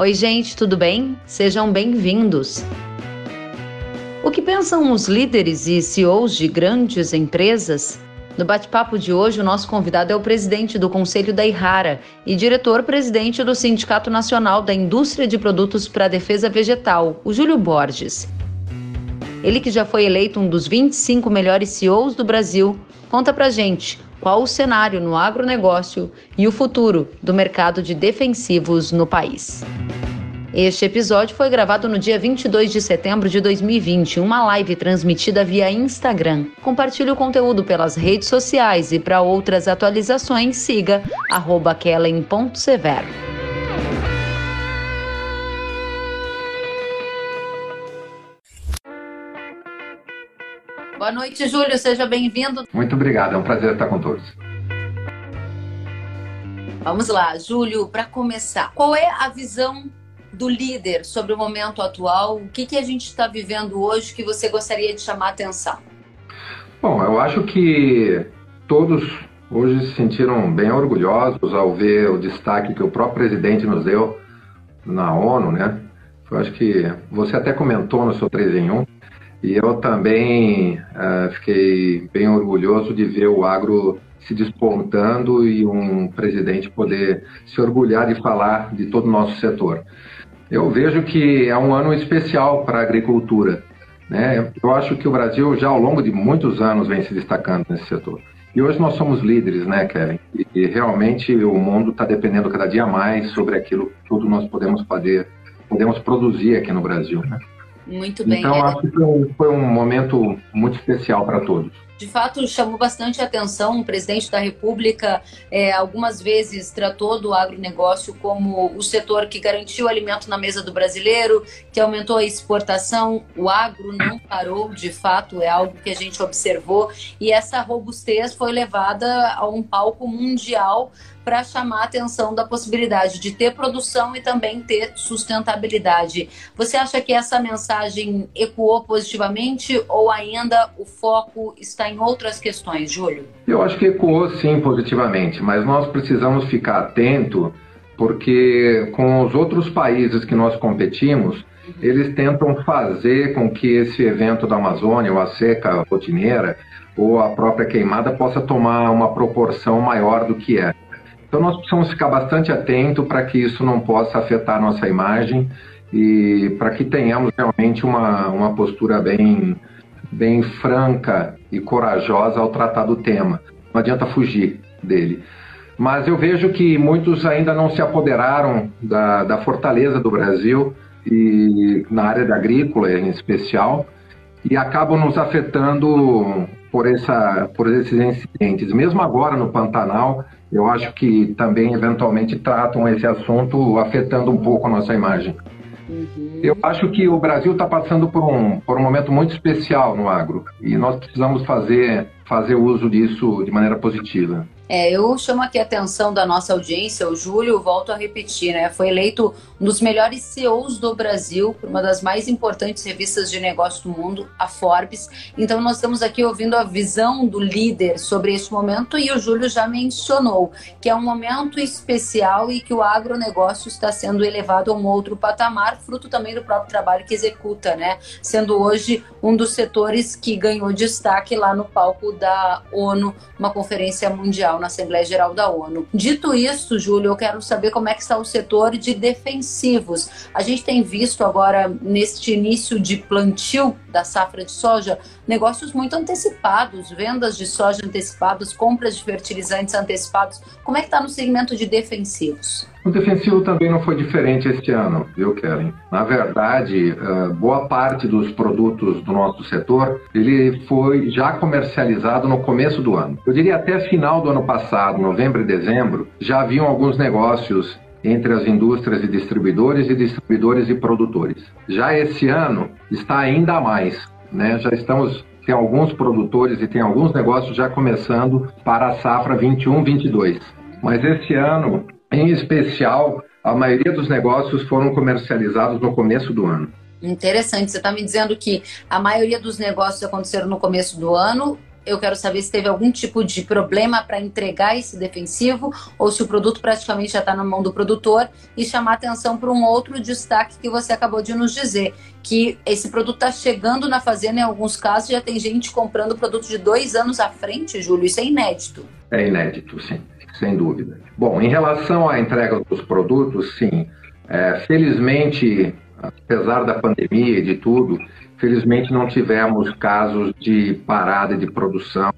Oi, gente, tudo bem? Sejam bem-vindos. O que pensam os líderes e CEOs de grandes empresas? No bate-papo de hoje, o nosso convidado é o presidente do Conselho da Irrara e diretor-presidente do Sindicato Nacional da Indústria de Produtos para a Defesa Vegetal, o Júlio Borges. Ele que já foi eleito um dos 25 melhores CEOs do Brasil, conta pra gente qual o cenário no agronegócio e o futuro do mercado de defensivos no país. Este episódio foi gravado no dia 22 de setembro de 2020, uma live transmitida via Instagram. Compartilhe o conteúdo pelas redes sociais e para outras atualizações siga kellen.severo. Boa noite, Júlio. Seja bem-vindo. Muito obrigado. É um prazer estar com todos. Vamos lá, Júlio, para começar, qual é a visão do líder sobre o momento atual? O que, que a gente está vivendo hoje que você gostaria de chamar a atenção? Bom, eu acho que todos hoje se sentiram bem orgulhosos ao ver o destaque que o próprio presidente nos deu na ONU, né? Eu acho que você até comentou no seu 3 em 1, e eu também uh, fiquei bem orgulhoso de ver o agro se despontando e um presidente poder se orgulhar de falar de todo o nosso setor. Eu vejo que é um ano especial para a agricultura. Né? Eu acho que o Brasil já ao longo de muitos anos vem se destacando nesse setor. E hoje nós somos líderes, né, Kevin? E, realmente o mundo está dependendo cada dia mais sobre aquilo que tudo nós podemos fazer, podemos produzir aqui no Brasil, né? Muito bem. Então, acho que foi um momento muito especial para todos de fato chamou bastante atenção. O presidente da República é, algumas vezes tratou do agronegócio como o setor que garantiu alimento na mesa do brasileiro, que aumentou a exportação. O agro não parou, de fato, é algo que a gente observou. E essa robustez foi levada a um palco mundial para chamar a atenção da possibilidade de ter produção e também ter sustentabilidade. Você acha que essa mensagem ecoou positivamente ou ainda o foco está em outras questões, Júlio? Eu acho que ecoou sim positivamente, mas nós precisamos ficar atento porque com os outros países que nós competimos, eles tentam fazer com que esse evento da Amazônia, ou a seca rotineira, ou a própria queimada, possa tomar uma proporção maior do que é. Então nós precisamos ficar bastante atento para que isso não possa afetar a nossa imagem e para que tenhamos realmente uma, uma postura bem, bem franca e corajosa ao tratar do tema. Não adianta fugir dele. Mas eu vejo que muitos ainda não se apoderaram da, da fortaleza do Brasil e na área da agrícola em especial e acabam nos afetando por, essa, por esses incidentes. Mesmo agora no Pantanal, eu acho que também eventualmente tratam esse assunto afetando um pouco a nossa imagem. Uhum. Eu acho que o Brasil está passando por um, por um momento muito especial no agro e nós precisamos fazer, fazer uso disso de maneira positiva. É, eu chamo aqui a atenção da nossa audiência, o Júlio, volto a repetir, né? Foi eleito um dos melhores CEOs do Brasil por uma das mais importantes revistas de negócio do mundo, a Forbes. Então nós estamos aqui ouvindo a visão do líder sobre este momento e o Júlio já mencionou que é um momento especial e que o agronegócio está sendo elevado a um outro patamar, fruto também do próprio trabalho que executa, né? Sendo hoje um dos setores que ganhou destaque lá no palco da ONU, uma conferência mundial na Assembleia Geral da ONU. Dito isso, Júlio, eu quero saber como é que está o setor de defensivos. A gente tem visto agora, neste início de plantio da safra de soja, negócios muito antecipados, vendas de soja antecipadas, compras de fertilizantes antecipados. Como é que está no segmento de defensivos? O defensivo também não foi diferente este ano, viu, Kellen? Na verdade, eh, boa parte dos produtos do nosso setor, ele foi já comercializado no começo do ano. Eu diria até final do ano passado, novembro e dezembro, já haviam alguns negócios entre as indústrias e distribuidores e distribuidores e produtores. Já esse ano está ainda mais, né? Já estamos tem alguns produtores e tem alguns negócios já começando para a safra 21/22. Mas esse ano em especial, a maioria dos negócios foram comercializados no começo do ano. Interessante. Você está me dizendo que a maioria dos negócios aconteceram no começo do ano eu quero saber se teve algum tipo de problema para entregar esse defensivo ou se o produto praticamente já está na mão do produtor e chamar atenção para um outro destaque que você acabou de nos dizer, que esse produto está chegando na fazenda em alguns casos já tem gente comprando produto de dois anos à frente, Júlio, isso é inédito. É inédito, sim, sem dúvida. Bom, em relação à entrega dos produtos, sim, é, felizmente, apesar da pandemia e de tudo, felizmente não tivemos casos de parada de produção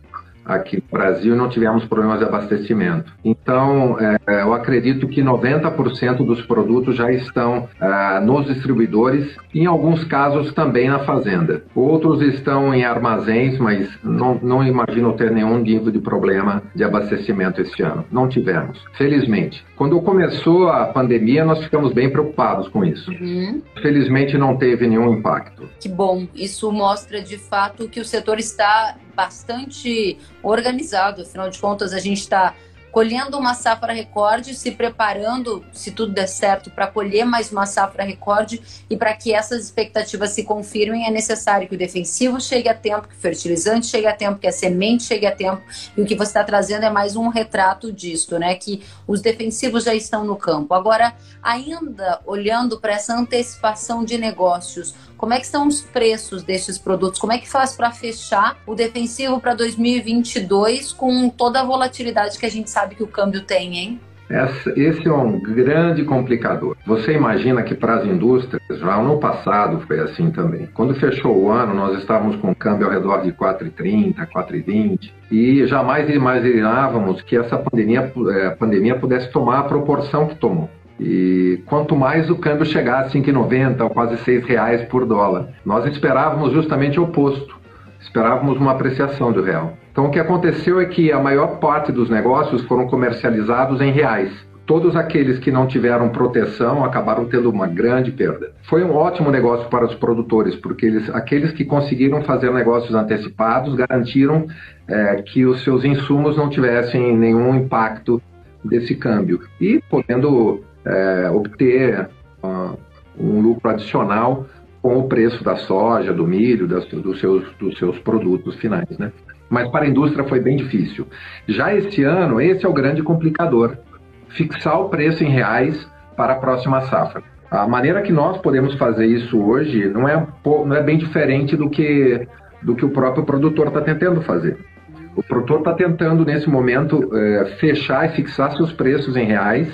aqui no Brasil não tivemos problemas de abastecimento. Então, é, eu acredito que 90% dos produtos já estão é, nos distribuidores, em alguns casos também na fazenda. Outros estão em armazéns, mas não, não imagino ter nenhum nível de problema de abastecimento este ano. Não tivemos, felizmente. Quando começou a pandemia, nós ficamos bem preocupados com isso. Uhum. Felizmente, não teve nenhum impacto. Que bom. Isso mostra de fato que o setor está bastante organizado. Afinal de contas, a gente está colhendo uma safra recorde, se preparando, se tudo der certo, para colher mais uma safra recorde e para que essas expectativas se confirmem, é necessário que o defensivo chegue a tempo, que o fertilizante chegue a tempo, que a semente chegue a tempo. E o que você está trazendo é mais um retrato disso, né? Que os defensivos já estão no campo. Agora, ainda olhando para essa antecipação de negócios, como é que estão os preços desses produtos? Como é que faz para fechar o defensivo para 2022 com toda a volatilidade que a gente sabe que o câmbio tem, hein? Esse é um grande complicador. Você imagina que para as indústrias, já no passado foi assim também. Quando fechou o ano, nós estávamos com o câmbio ao redor de 4,30, 4,20 e jamais imaginávamos que essa pandemia, é, pandemia pudesse tomar a proporção que tomou. E quanto mais o câmbio chegasse a 5,90 ou quase 6 reais por dólar, nós esperávamos justamente o oposto. Esperávamos uma apreciação do real. Então o que aconteceu é que a maior parte dos negócios foram comercializados em reais. Todos aqueles que não tiveram proteção acabaram tendo uma grande perda. Foi um ótimo negócio para os produtores, porque eles, aqueles que conseguiram fazer negócios antecipados garantiram é, que os seus insumos não tivessem nenhum impacto desse câmbio. E podendo é, obter uh, um lucro adicional com o preço da soja, do milho, das, dos, seus, dos seus produtos finais, né? Mas para a indústria foi bem difícil. Já esse ano, esse é o grande complicador: fixar o preço em reais para a próxima safra. A maneira que nós podemos fazer isso hoje não é, não é bem diferente do que, do que o próprio produtor está tentando fazer. O produtor está tentando, nesse momento, é, fechar e fixar seus preços em reais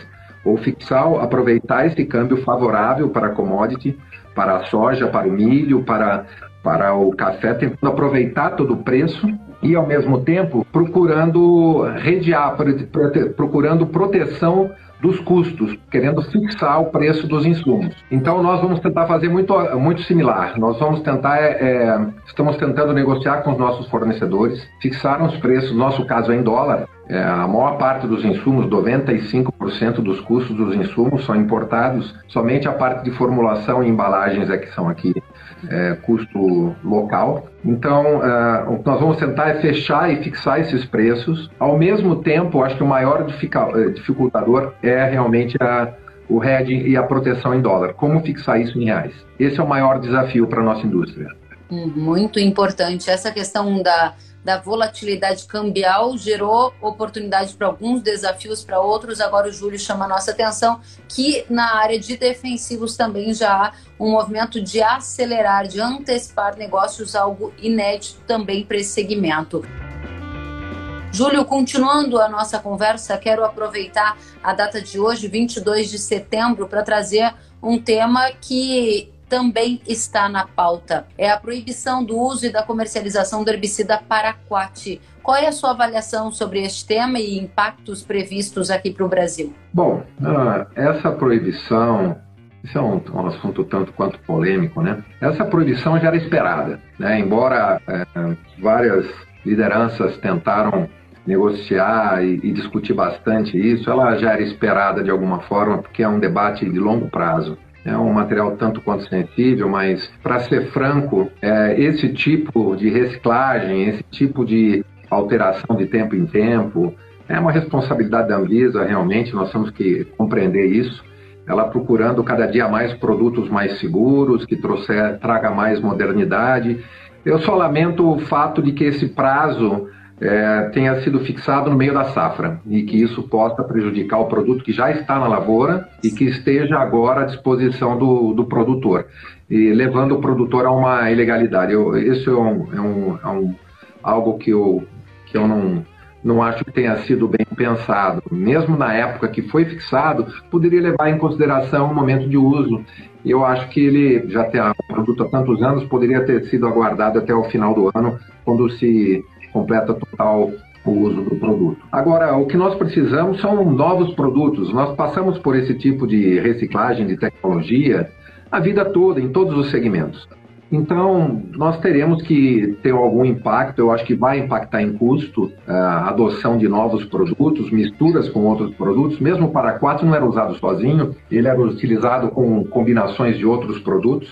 ou fixar, aproveitar esse câmbio favorável para a commodity, para a soja, para o milho, para, para o café, tentando aproveitar todo o preço e, ao mesmo tempo, procurando redear, procurando proteção dos custos, querendo fixar o preço dos insumos. Então nós vamos tentar fazer muito, muito similar. Nós vamos tentar, é, é estamos tentando negociar com os nossos fornecedores, fixar os preços, no nosso caso é em dólar, é, a maior parte dos insumos, 95% dos custos dos insumos são importados, somente a parte de formulação e embalagens é que são aqui é, custo local. Então, uh, nós vamos tentar é fechar e fixar esses preços. Ao mesmo tempo, acho que o maior eh, dificultador é realmente a, o hedging e a proteção em dólar. Como fixar isso em reais? Esse é o maior desafio para a nossa indústria. Hum, muito importante. Essa questão da da volatilidade cambial gerou oportunidade para alguns, desafios para outros. Agora o Júlio chama a nossa atenção que na área de defensivos também já há um movimento de acelerar, de antecipar negócios, algo inédito também para esse segmento. Júlio, continuando a nossa conversa, quero aproveitar a data de hoje, 22 de setembro, para trazer um tema que também está na pauta. É a proibição do uso e da comercialização do herbicida paraquat. Qual é a sua avaliação sobre este tema e impactos previstos aqui para o Brasil? Bom, uh, essa proibição isso é um, um, assunto tanto quanto polêmico, né? Essa proibição já era esperada, né? Embora é, várias lideranças tentaram negociar e, e, discutir bastante isso, ela já era esperada de alguma forma, porque é um debate de longo prazo é um material tanto quanto sensível, mas para ser franco, é, esse tipo de reciclagem, esse tipo de alteração de tempo em tempo, é uma responsabilidade da Anvisa, realmente, nós temos que compreender isso. Ela procurando cada dia mais produtos mais seguros, que trouxer, traga mais modernidade Eu só lamento o fato de que esse prazo é, tenha sido fixado no meio da safra e que isso possa prejudicar o produto que já está na lavoura e que esteja agora à disposição do, do produtor, e levando o produtor a uma ilegalidade. Eu, isso é, um, é, um, é um, algo que eu, que eu não, não acho que tenha sido bem pensado. Mesmo na época que foi fixado, poderia levar em consideração o momento de uso. Eu acho que ele já tem o produto há tantos anos, poderia ter sido aguardado até o final do ano, quando se completa total o uso do produto. Agora, o que nós precisamos são novos produtos. Nós passamos por esse tipo de reciclagem de tecnologia a vida toda, em todos os segmentos. Então, nós teremos que ter algum impacto, eu acho que vai impactar em custo a adoção de novos produtos, misturas com outros produtos. Mesmo o paraquat não era usado sozinho, ele era utilizado com combinações de outros produtos.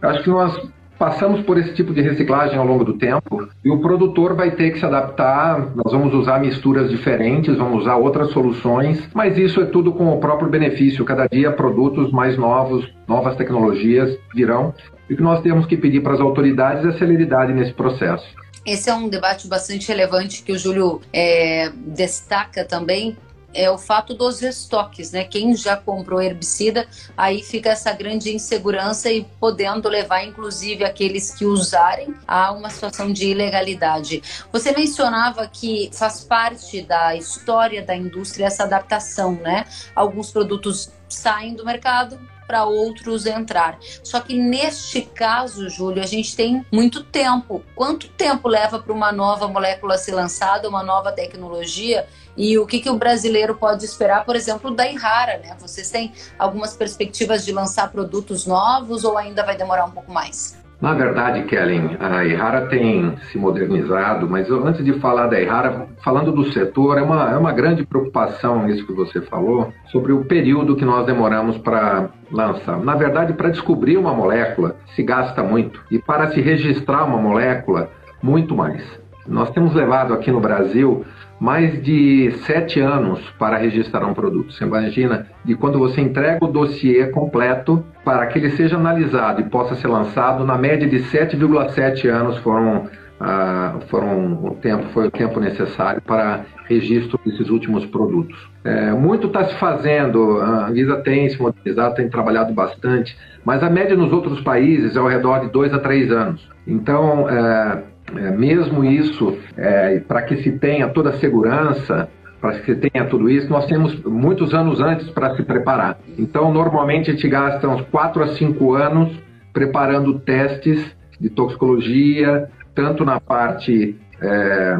Acho que nós Passamos por esse tipo de reciclagem ao longo do tempo e o produtor vai ter que se adaptar. Nós vamos usar misturas diferentes, vamos usar outras soluções, mas isso é tudo com o próprio benefício. Cada dia produtos mais novos, novas tecnologias virão e o que nós temos que pedir para as autoridades é celeridade nesse processo. Esse é um debate bastante relevante que o Júlio é, destaca também, é o fato dos estoques, né? Quem já comprou herbicida, aí fica essa grande insegurança e podendo levar, inclusive, aqueles que usarem a uma situação de ilegalidade. Você mencionava que faz parte da história da indústria essa adaptação, né? Alguns produtos saem do mercado, para outros entrar. Só que neste caso, Júlio, a gente tem muito tempo. Quanto tempo leva para uma nova molécula ser lançada, uma nova tecnologia? E o que, que o brasileiro pode esperar, por exemplo, da Irrara, né? Vocês têm algumas perspectivas de lançar produtos novos ou ainda vai demorar um pouco mais? Na verdade, Kellen, a Ihara tem se modernizado, mas eu, antes de falar da Ihara, falando do setor, é uma, é uma grande preocupação isso que você falou, sobre o período que nós demoramos para lançar. Na verdade, para descobrir uma molécula se gasta muito, e para se registrar uma molécula, muito mais. Nós temos levado aqui no Brasil mais de sete anos para registrar um produto. Você imagina de quando você entrega o dossiê completo para que ele seja analisado e possa ser lançado, na média de 7,7 anos foram, ah, foram o tempo, foi o tempo necessário para registro desses últimos produtos. É, muito está se fazendo, a Anvisa tem se modernizado, tem trabalhado bastante, mas a média nos outros países é ao redor de dois a três anos. Então, é, é, mesmo isso, é, para que se tenha toda a segurança, para que se tenha tudo isso, nós temos muitos anos antes para se preparar. Então, normalmente, a gente gasta uns 4 a 5 anos preparando testes de toxicologia, tanto na parte é,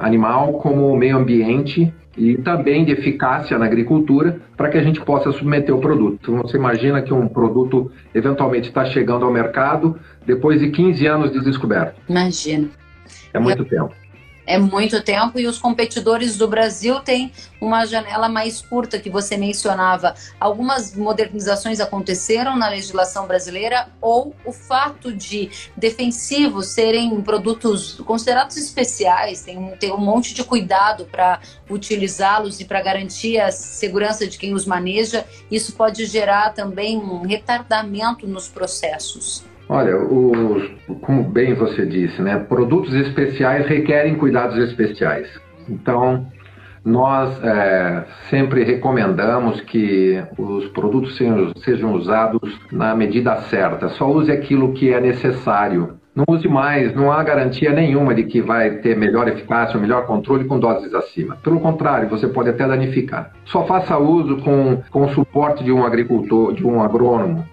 animal como meio ambiente, e também de eficácia na agricultura para que a gente possa submeter o produto. Então, você imagina que um produto eventualmente está chegando ao mercado depois de 15 anos de descoberto. Imagina. É muito tempo é muito tempo e os competidores do Brasil têm uma janela mais curta que você mencionava. Algumas modernizações aconteceram na legislação brasileira ou o fato de defensivos serem produtos considerados especiais, tem, tem um monte de cuidado para utilizá-los e para garantir a segurança de quem os maneja, isso pode gerar também um retardamento nos processos. Olha, como bem você disse, né, produtos especiais requerem cuidados especiais. Então, nós é, sempre recomendamos que os produtos sejam, sejam usados na medida certa. Só use aquilo que é necessário. Não use mais, não há garantia nenhuma de que vai ter melhor eficácia melhor controle com doses acima. Pelo contrário, você pode até danificar. Só faça uso com, com o suporte de um agricultor, de um agrônomo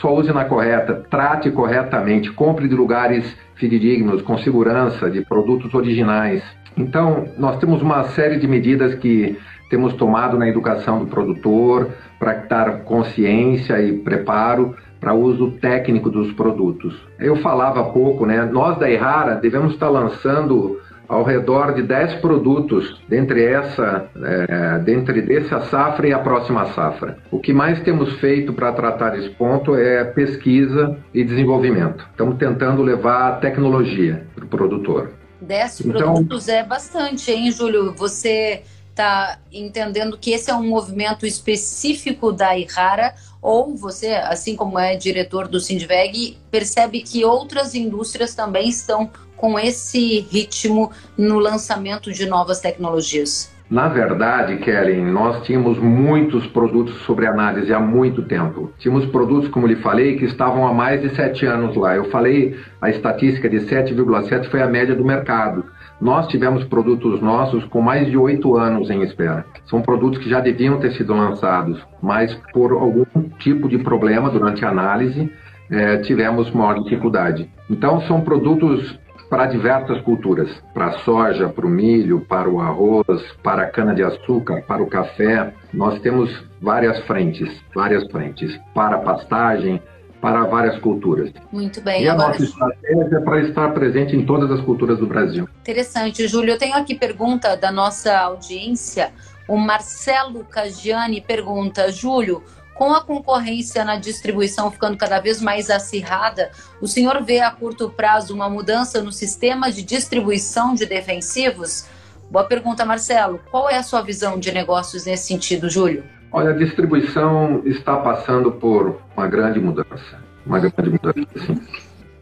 só use na correta, trate corretamente, compre de lugares fidedignos, com segurança, de produtos originais. Então, nós temos uma série de medidas que temos tomado na educação do produtor para dar consciência e preparo para uso técnico dos produtos. Eu falava há pouco, né? Nós da Errara devemos estar lançando ao redor de 10 produtos dentre essa, é, dentre dessa safra e a próxima safra. O que mais temos feito para tratar esse ponto é pesquisa e desenvolvimento. Estamos tentando levar tecnologia para o produtor. 10 então, produtos é bastante, hein, Júlio? Você está entendendo que esse é um movimento específico da Irrara Ou você, assim como é diretor do Sindveg, percebe que outras indústrias também estão com esse ritmo no lançamento de novas tecnologias? Na verdade, Kellen, nós tínhamos muitos produtos sobre análise há muito tempo. Tínhamos produtos, como lhe falei, que estavam há mais de sete anos lá. Eu falei, a estatística de 7,7 foi a média do mercado. Nós tivemos produtos nossos com mais de oito anos em espera. São produtos que já deviam ter sido lançados, mas por algum tipo de problema durante a análise, é, tivemos maior dificuldade. Então, são produtos para diversas culturas, para a soja, para o milho, para o arroz, para a cana-de-açúcar, para o café. Nós temos várias frentes, várias frentes, para a pastagem, para várias culturas. Muito bem. E Agora... a nossa estratégia é para estar presente em todas as culturas do Brasil. Interessante, Júlio. Eu tenho aqui pergunta da nossa audiência. O Marcelo Cagiani pergunta, Júlio, com a concorrência na distribuição ficando cada vez mais acirrada, o senhor vê a curto prazo uma mudança no sistema de distribuição de defensivos? Boa pergunta, Marcelo. Qual é a sua visão de negócios nesse sentido, Júlio? Olha, a distribuição está passando por uma grande mudança. Uma grande mudança, sim.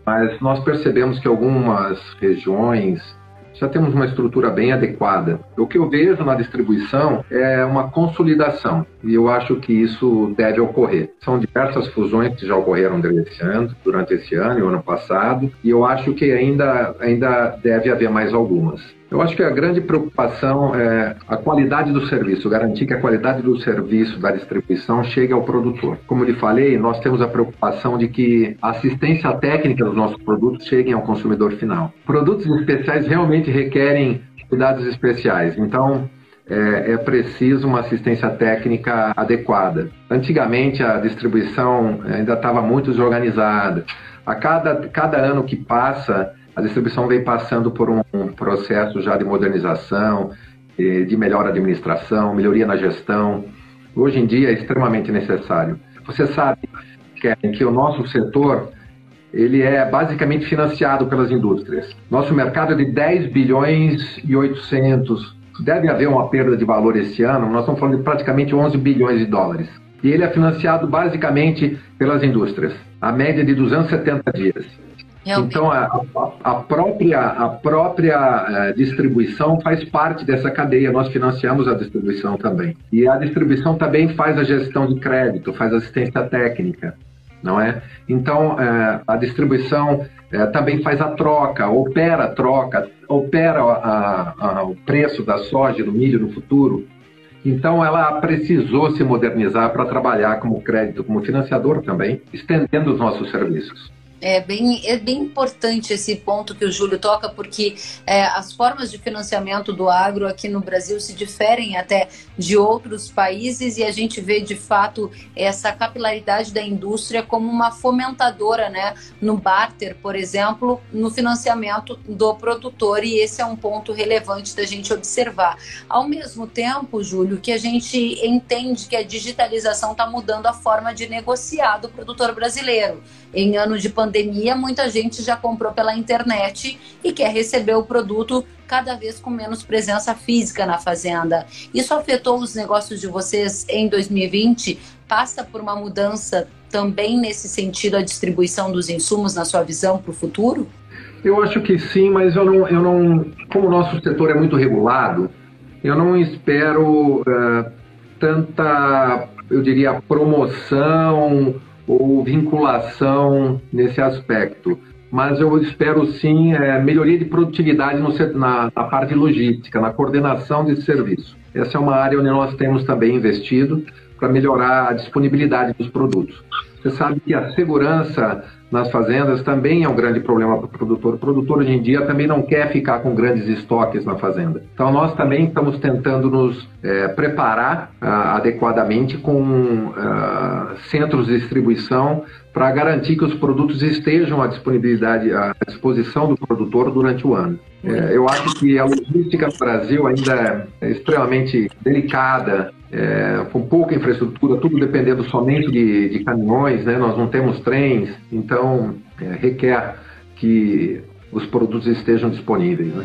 Mas nós percebemos que algumas regiões já temos uma estrutura bem adequada. O que eu vejo na distribuição é uma consolidação e eu acho que isso deve ocorrer. São diversas fusões que já ocorreram durante esse ano, durante esse ano e o ano passado, e eu acho que ainda, ainda deve haver mais algumas. Eu acho que a grande preocupação é a qualidade do serviço, garantir que a qualidade do serviço da distribuição chegue ao produtor. Como lhe falei, nós temos a preocupação de que a assistência técnica dos nossos produtos cheguem ao consumidor final. Produtos especiais realmente requerem cuidados especiais, então é, é preciso uma assistência técnica adequada. Antigamente a distribuição ainda estava muito desorganizada. A cada, cada ano que passa, a distribuição vem passando por um processo já de modernização, de melhor administração, melhoria na gestão. Hoje em dia é extremamente necessário. Você sabe que o nosso setor ele é basicamente financiado pelas indústrias. Nosso mercado é de 10 bilhões e 800. Deve haver uma perda de valor esse ano, nós estamos falando de praticamente 11 bilhões de dólares. E ele é financiado basicamente pelas indústrias, a média de 270 dias. Realmente. Então, a, a, própria, a própria eh, distribuição faz parte dessa cadeia, nós financiamos a distribuição também. E a distribuição também faz a gestão de crédito, faz assistência técnica, não é? Então, eh, a distribuição eh, também faz a troca, opera a troca, opera a, a, o preço da soja, do milho no futuro. Então, ela precisou se modernizar para trabalhar como crédito, como financiador também, estendendo os nossos serviços. É bem, é bem importante esse ponto que o Júlio toca, porque é, as formas de financiamento do agro aqui no Brasil se diferem até de outros países e a gente vê de fato essa capilaridade da indústria como uma fomentadora, né, no barter, por exemplo, no financiamento do produtor, e esse é um ponto relevante da gente observar. Ao mesmo tempo, Júlio, que a gente entende que a digitalização está mudando a forma de negociar do produtor brasileiro. Em anos de pandemia, muita gente já comprou pela internet e quer receber o produto cada vez com menos presença física na fazenda. Isso afetou os negócios de vocês em 2020? Passa por uma mudança também nesse sentido a distribuição dos insumos na sua visão para o futuro? Eu acho que sim, mas eu não, eu não, como o nosso setor é muito regulado, eu não espero uh, tanta, eu diria, promoção ou vinculação nesse aspecto. Mas eu espero sim é, melhoria de produtividade no, na, na parte logística, na coordenação de serviço. Essa é uma área onde nós temos também investido para melhorar a disponibilidade dos produtos. Você sabe que a segurança nas fazendas também é um grande problema para o produtor. O produtor hoje em dia também não quer ficar com grandes estoques na fazenda. Então nós também estamos tentando nos é, preparar ah, adequadamente com ah, centros de distribuição para garantir que os produtos estejam à disponibilidade, à disposição do produtor durante o ano. É, eu acho que a logística no Brasil ainda é extremamente delicada, é, com pouca infraestrutura, tudo dependendo somente de, de caminhões, né? nós não temos trens, então é, requer que os produtos estejam disponíveis. Né?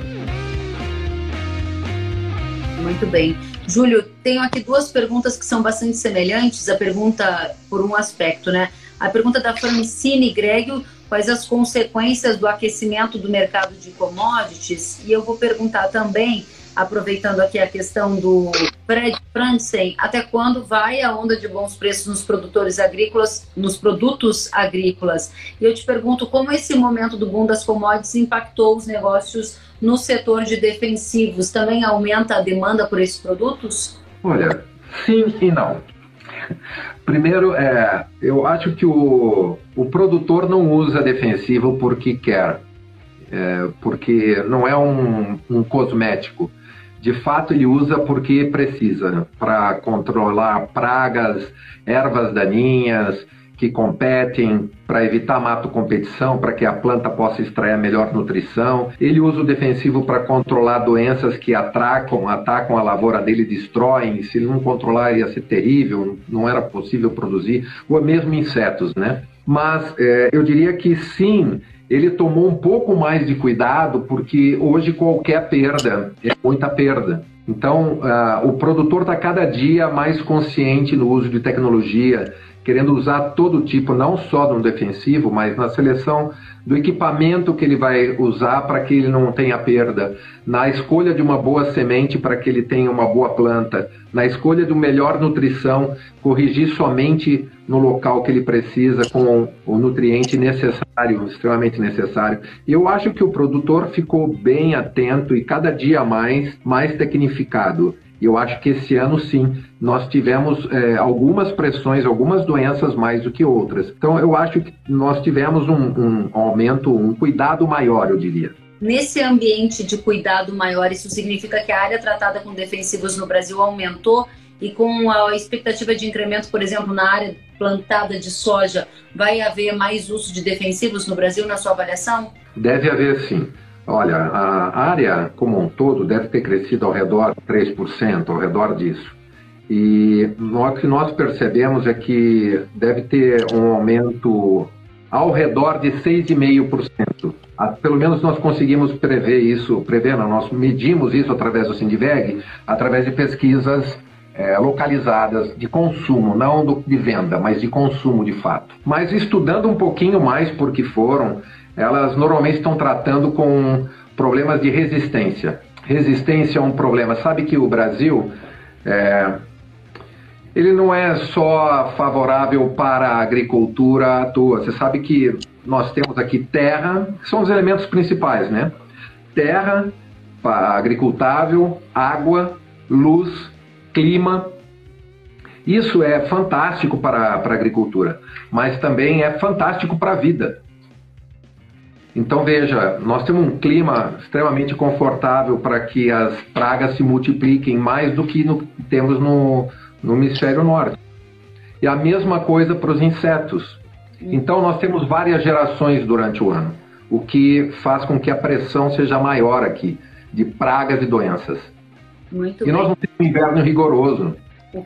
Muito bem. Júlio, tenho aqui duas perguntas que são bastante semelhantes. A pergunta por um aspecto, né? A pergunta da Francine Grégio, quais as consequências do aquecimento do mercado de commodities? E eu vou perguntar também aproveitando aqui a questão do Fred Franzen, até quando vai a onda de bons preços nos produtores agrícolas, nos produtos agrícolas? E eu te pergunto como esse momento do boom das commodities impactou os negócios no setor de defensivos. Também aumenta a demanda por esses produtos? Olha, sim e não. Primeiro, é, eu acho que o, o produtor não usa defensivo porque quer, é, porque não é um, um cosmético. De fato ele usa porque precisa para controlar pragas, ervas daninhas que competem, para evitar mato competição, para que a planta possa extrair melhor nutrição. Ele usa o defensivo para controlar doenças que atracam, atacam a lavoura dele, destroem. Se ele não controlar ia ser terrível, não era possível produzir, ou mesmo insetos, né? Mas é, eu diria que sim, ele tomou um pouco mais de cuidado, porque hoje qualquer perda é muita perda. Então, uh, o produtor está cada dia mais consciente no uso de tecnologia, querendo usar todo tipo, não só no defensivo, mas na seleção do equipamento que ele vai usar para que ele não tenha perda, na escolha de uma boa semente para que ele tenha uma boa planta, na escolha de melhor nutrição, corrigir somente no local que ele precisa com o nutriente necessário, extremamente necessário. Eu acho que o produtor ficou bem atento e cada dia mais mais tecnificado. E eu acho que esse ano, sim, nós tivemos é, algumas pressões, algumas doenças mais do que outras. Então, eu acho que nós tivemos um, um aumento, um cuidado maior, eu diria. Nesse ambiente de cuidado maior, isso significa que a área tratada com defensivos no Brasil aumentou e com a expectativa de incremento, por exemplo, na área plantada de soja, vai haver mais uso de defensivos no Brasil, na sua avaliação? Deve haver sim. Olha, a área como um todo deve ter crescido ao redor de 3%, ao redor disso. E o que nós percebemos é que deve ter um aumento ao redor de 6,5%. Pelo menos nós conseguimos prever isso, prever, nós medimos isso através do Sindiveg, através de pesquisas é, localizadas de consumo, não do, de venda, mas de consumo de fato. Mas estudando um pouquinho mais porque foram, elas normalmente estão tratando com problemas de resistência. Resistência é um problema. Sabe que o Brasil é, ele não é só favorável para a agricultura à toa. Você sabe que nós temos aqui terra, que são os elementos principais, né? Terra, agricultável, água, luz, clima. Isso é fantástico para, para a agricultura, mas também é fantástico para a vida. Então veja, nós temos um clima extremamente confortável para que as pragas se multipliquem mais do que no, temos no, no hemisfério norte. E a mesma coisa para os insetos. Então nós temos várias gerações durante o ano, o que faz com que a pressão seja maior aqui de pragas e doenças. Muito e bem. nós não temos um inverno rigoroso.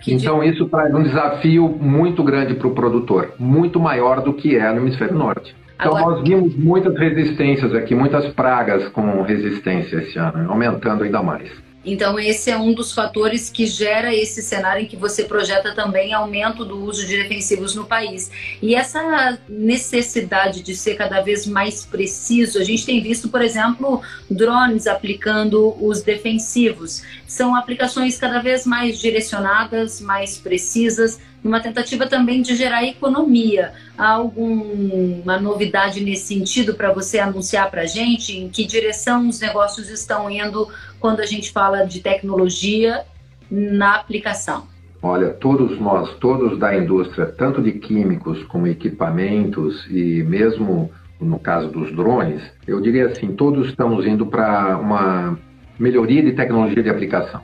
Então isso traz um desafio muito grande para o produtor, muito maior do que é no hemisfério norte. Então Agora... nós vimos muitas resistências aqui, muitas pragas com resistência esse ano, aumentando ainda mais. Então, esse é um dos fatores que gera esse cenário em que você projeta também aumento do uso de defensivos no país. E essa necessidade de ser cada vez mais preciso, a gente tem visto, por exemplo, drones aplicando os defensivos. São aplicações cada vez mais direcionadas, mais precisas, numa tentativa também de gerar economia. Há alguma novidade nesse sentido para você anunciar para a gente? Em que direção os negócios estão indo quando a gente fala de tecnologia na aplicação? Olha, todos nós, todos da indústria, tanto de químicos como equipamentos e mesmo no caso dos drones, eu diria assim, todos estamos indo para uma melhoria de tecnologia de aplicação.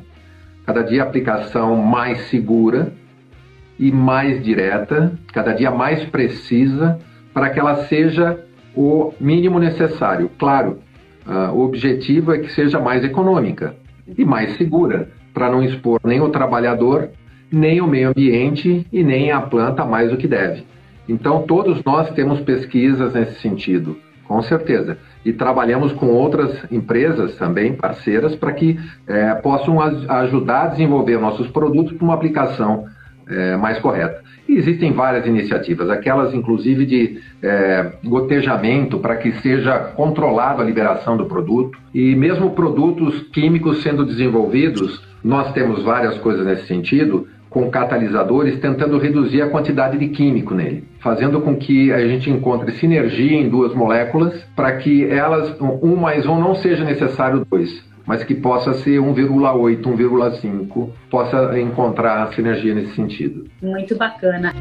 Cada dia a aplicação mais segura, e mais direta, cada dia mais precisa, para que ela seja o mínimo necessário. Claro, uh, o objetivo é que seja mais econômica e mais segura, para não expor nem o trabalhador, nem o meio ambiente e nem a planta mais do que deve. Então, todos nós temos pesquisas nesse sentido. Com certeza. E trabalhamos com outras empresas também, parceiras, para que é, possam ajudar a desenvolver nossos produtos para uma aplicação é, mais correta. E existem várias iniciativas, aquelas inclusive de é, gotejamento para que seja controlado a liberação do produto. E mesmo produtos químicos sendo desenvolvidos, nós temos várias coisas nesse sentido, com catalisadores, tentando reduzir a quantidade de químico nele, fazendo com que a gente encontre sinergia em duas moléculas para que elas, um mais um não seja necessário dois, mas que possa ser 1,8, 1,5, possa encontrar sinergia nesse sentido. Muito bacana.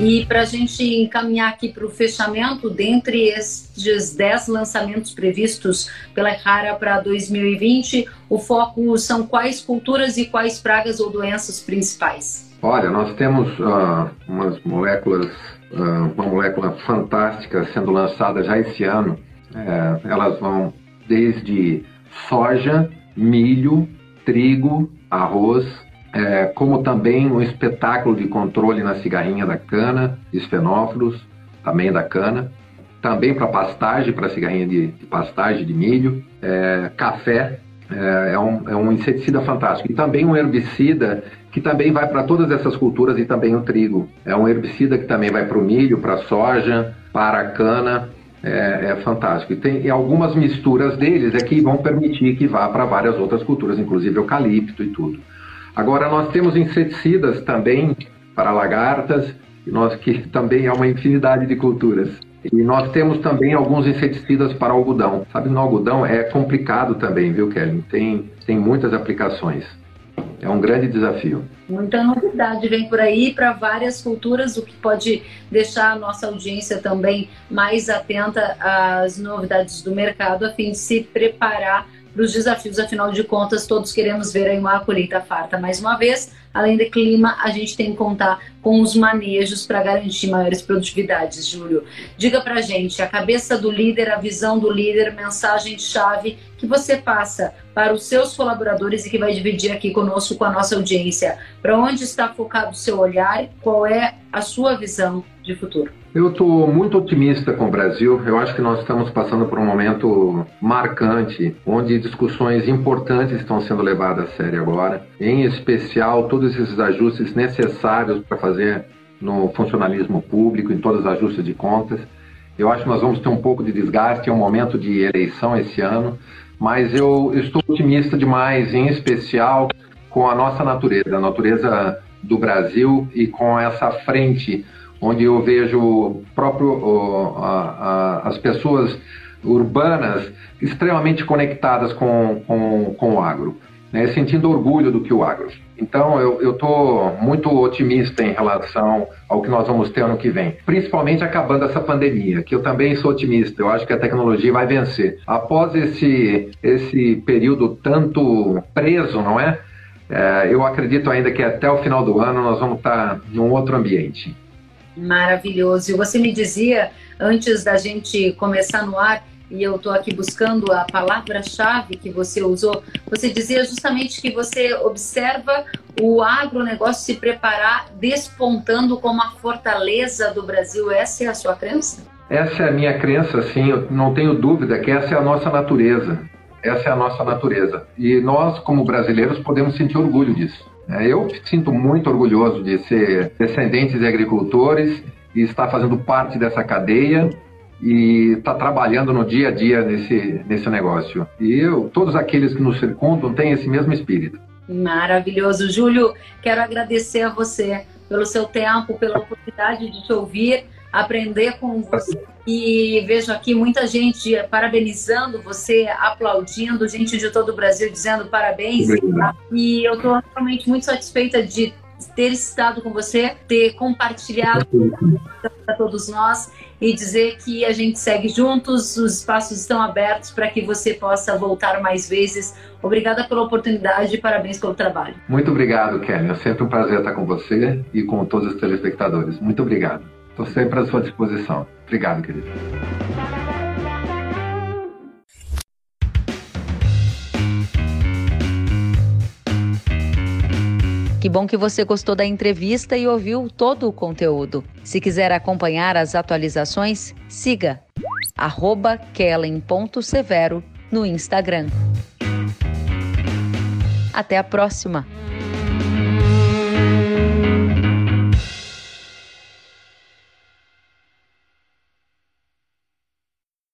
E para a gente encaminhar aqui para o fechamento, dentre estes 10 lançamentos previstos pela Rara para 2020, o foco são quais culturas e quais pragas ou doenças principais? Olha, nós temos uh, umas moléculas, uh, uma molécula fantástica sendo lançada já esse ano. É, elas vão desde soja, milho, trigo, arroz, é, como também um espetáculo de controle na cigarrinha da cana, esfenófilos, também da cana, também para pastagem, para cigarrinha de, de, pastagem de milho, é, café, é, é, um, é um inseticida fantástico. E também um herbicida que também vai para todas essas culturas e também o trigo. É um herbicida que também vai para o milho, para a soja, para a cana. É, é, fantástico. E tem algumas misturas deles é que vão permitir que vá para várias outras culturas, inclusive eucalipto e tudo. Agora, nós temos inseticidas também para lagartas, nós, que também é uma infinidade de culturas. E nós temos também alguns inseticidas para algodão. Sabe, no algodão é complicado também, viu, Kelly? Tem, tem muitas aplicações. É um grande desafio. Muita novidade vem por aí para várias culturas, o que pode deixar a nossa audiência também mais atenta às novidades do mercado, a fim de se preparar para os desafios, afinal de contas, todos queremos ver aí uma colheita farta mais uma vez. Além de clima, a gente tem que contar com os manejos para garantir maiores produtividades, Júlio. Diga para gente, a cabeça do líder, a visão do líder, mensagem-chave que você passa para os seus colaboradores e que vai dividir aqui conosco, com a nossa audiência. Para onde está focado o seu olhar? Qual é a sua visão de futuro? Eu estou muito otimista com o Brasil. Eu acho que nós estamos passando por um momento marcante, onde discussões importantes estão sendo levadas a sério agora. Em especial, todos esses ajustes necessários para fazer no funcionalismo público, em todos os ajustes de contas. Eu acho que nós vamos ter um pouco de desgaste, é um momento de eleição esse ano, mas eu estou otimista demais, em especial com a nossa natureza, a natureza do Brasil e com essa frente onde eu vejo próprio a, as pessoas urbanas extremamente conectadas com, com, com o agro, né, sentindo orgulho do que o agro. Então eu estou muito otimista em relação ao que nós vamos ter ano que vem, principalmente acabando essa pandemia, que eu também sou otimista. Eu acho que a tecnologia vai vencer. Após esse, esse período tanto preso, não é? é eu acredito ainda que até o final do ano nós vamos estar em um outro ambiente. Maravilhoso. E você me dizia, antes da gente começar no ar, e eu estou aqui buscando a palavra-chave que você usou, você dizia justamente que você observa o agronegócio se preparar despontando como a fortaleza do Brasil. Essa é a sua crença? Essa é a minha crença, sim. Eu não tenho dúvida que essa é a nossa natureza. Essa é a nossa natureza. E nós, como brasileiros, podemos sentir orgulho disso. É, eu sinto muito orgulhoso de ser descendente de agricultores e estar fazendo parte dessa cadeia e estar trabalhando no dia a dia nesse, nesse negócio. E eu, todos aqueles que nos circundam têm esse mesmo espírito. Maravilhoso. Júlio, quero agradecer a você pelo seu tempo, pela oportunidade de te ouvir aprender com você. E vejo aqui muita gente parabenizando você, aplaudindo, gente de todo o Brasil dizendo parabéns. E eu estou realmente muito satisfeita de ter estado com você, ter compartilhado para todos nós e dizer que a gente segue juntos, os espaços estão abertos para que você possa voltar mais vezes. Obrigada pela oportunidade e parabéns pelo trabalho. Muito obrigado, Kelly. É sempre um prazer estar com você e com todos os telespectadores. Muito obrigado. Estou sempre à sua disposição. Obrigado, querido. Que bom que você gostou da entrevista e ouviu todo o conteúdo. Se quiser acompanhar as atualizações, siga kellen.severo no Instagram. Até a próxima!